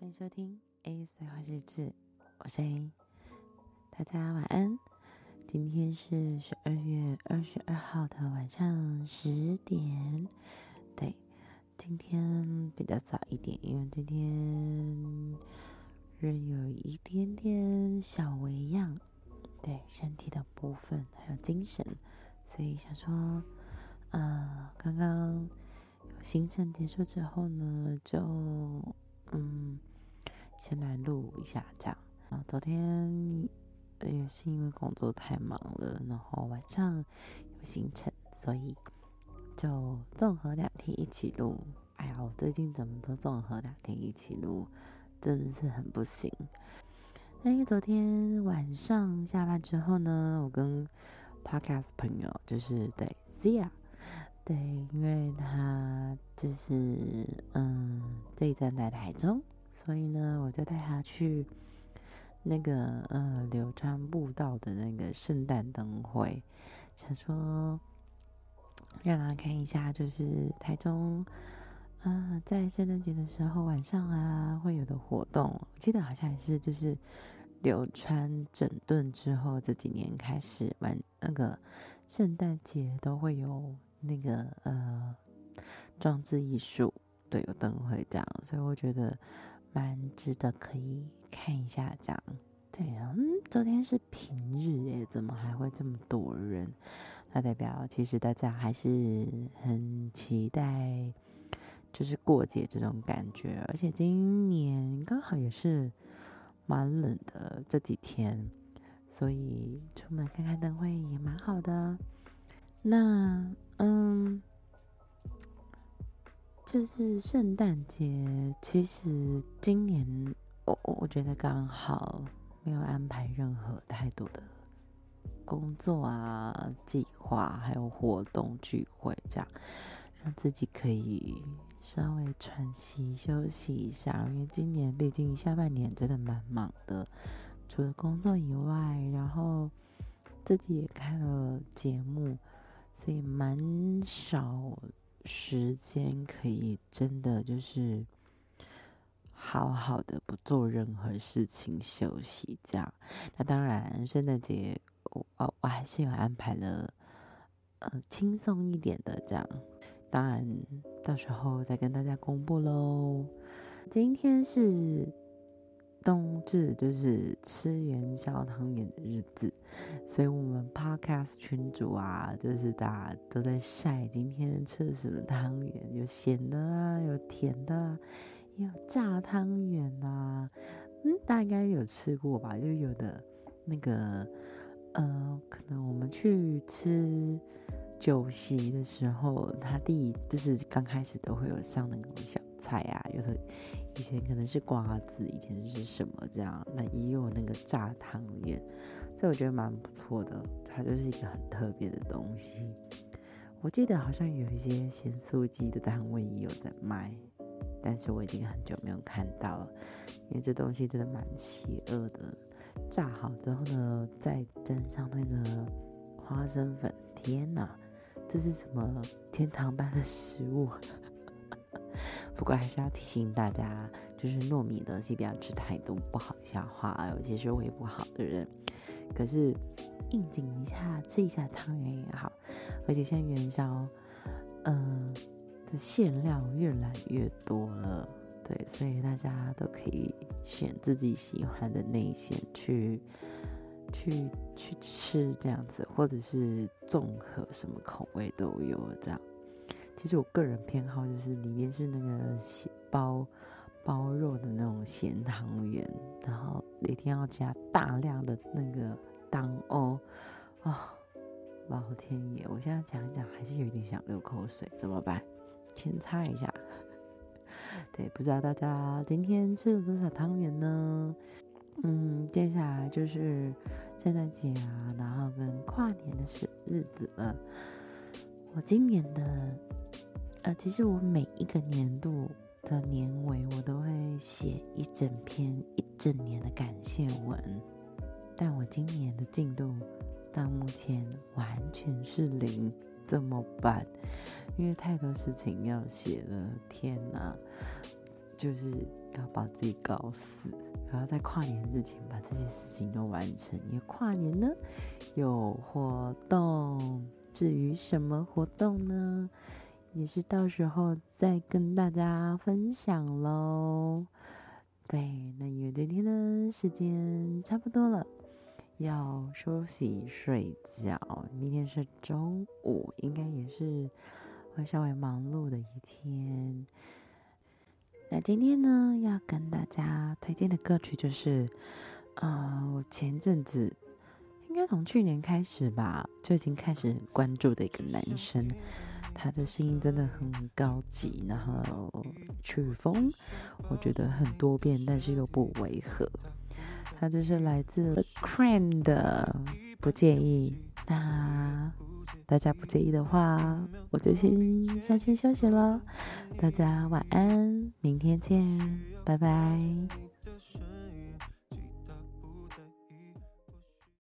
欢迎收听 A 碎花日志，我是 A，大家晚安。今天是十二月二十二号的晚上十点，对，今天比较早一点，因为今天人有一点点小微恙，对身体的部分还有精神，所以想说，呃，刚刚。行程结束之后呢，就嗯，先来录一下这样啊。昨天也是因为工作太忙了，然后晚上有行程，所以就综合两天一起录。哎呀，我最近怎么都综合两天一起录，真的是很不行。因为昨天晚上下班之后呢，我跟 Podcast 朋友就是对 Zia。对，因为他就是嗯，这一站在台中，所以呢，我就带他去那个呃流川步道的那个圣诞灯会，想说让他看一下，就是台中啊、在圣诞节的时候晚上啊会有的活动。我记得好像也是就是流川整顿之后这几年开始玩那个圣诞节都会有。那个呃，装置艺术对，有灯会这样，所以我觉得蛮值得可以看一下这样。对啊，嗯，昨天是平日诶，怎么还会这么多人？那代表其实大家还是很期待，就是过节这种感觉。而且今年刚好也是蛮冷的这几天，所以出门看看灯会也蛮好的。那。嗯，就是圣诞节，其实今年我我觉得刚好没有安排任何太多的工作啊、计划，还有活动聚会，这样让自己可以稍微喘息休息一下。因为今年毕竟下半年真的蛮忙的，除了工作以外，然后自己也开了节目。所以蛮少时间可以真的就是好好的不做任何事情休息这样。那当然，圣诞节我我还是有安排了呃轻松一点的这样。当然到时候再跟大家公布喽。今天是。冬至就是吃元宵汤圆的日子，所以我们 podcast 群组啊，就是大家都在晒今天吃的什么汤圆，有咸的啊，有甜的啊，也有炸汤圆啊。嗯，大家应该有吃过吧？就有的那个，呃，可能我们去吃酒席的时候，他第一就是刚开始都会有上那个小菜啊，有的。以前可能是瓜子，以前是什么这样？那也有那个炸汤圆，这我觉得蛮不错的。它就是一个很特别的东西。我记得好像有一些咸酥鸡的单位也有在卖，但是我已经很久没有看到了，因为这东西真的蛮邪恶的。炸好之后呢，再沾上那个花生粉，天哪，这是什么天堂般的食物？不过还是要提醒大家，就是糯米的东西不要吃太多，不好消化，尤其是胃不好的人。可是应景一下，吃一下汤圆也好。而且现在元宵，嗯、的馅料越来越多了，对，所以大家都可以选自己喜欢的内馅去去去吃这样子，或者是综合什么口味都有这样。其实我个人偏好就是里面是那个咸包包肉的那种咸汤圆，然后一定要加大量的那个当哦哦，老天爷！我现在讲一讲还是有点想流口水，怎么办？先擦一下。对，不知道大家今天吃了多少汤圆呢？嗯，接下来就是圣诞节啊，然后跟跨年的是日子了。我今年的。呃，其实我每一个年度的年尾，我都会写一整篇一整年的感谢文，但我今年的进度到目前完全是零，怎么办？因为太多事情要写了，天哪！就是要把自己搞死，然后在跨年之前把这些事情都完成。因为跨年呢有活动，至于什么活动呢，也是到时候再跟大家分享喽。对，那因为今天呢时间差不多了。要休息睡觉，明天是周五，应该也是会稍微忙碌的一天。那今天呢，要跟大家推荐的歌曲就是，啊、呃，我前阵子应该从去年开始吧，就已经开始关注的一个男生，他的声音真的很高级，然后曲风我觉得很多变，但是又不违和。他就是来自 The Cream 的，不介意。那大家不介意的话，我就先下线休息了。大家晚安，明天见，拜拜。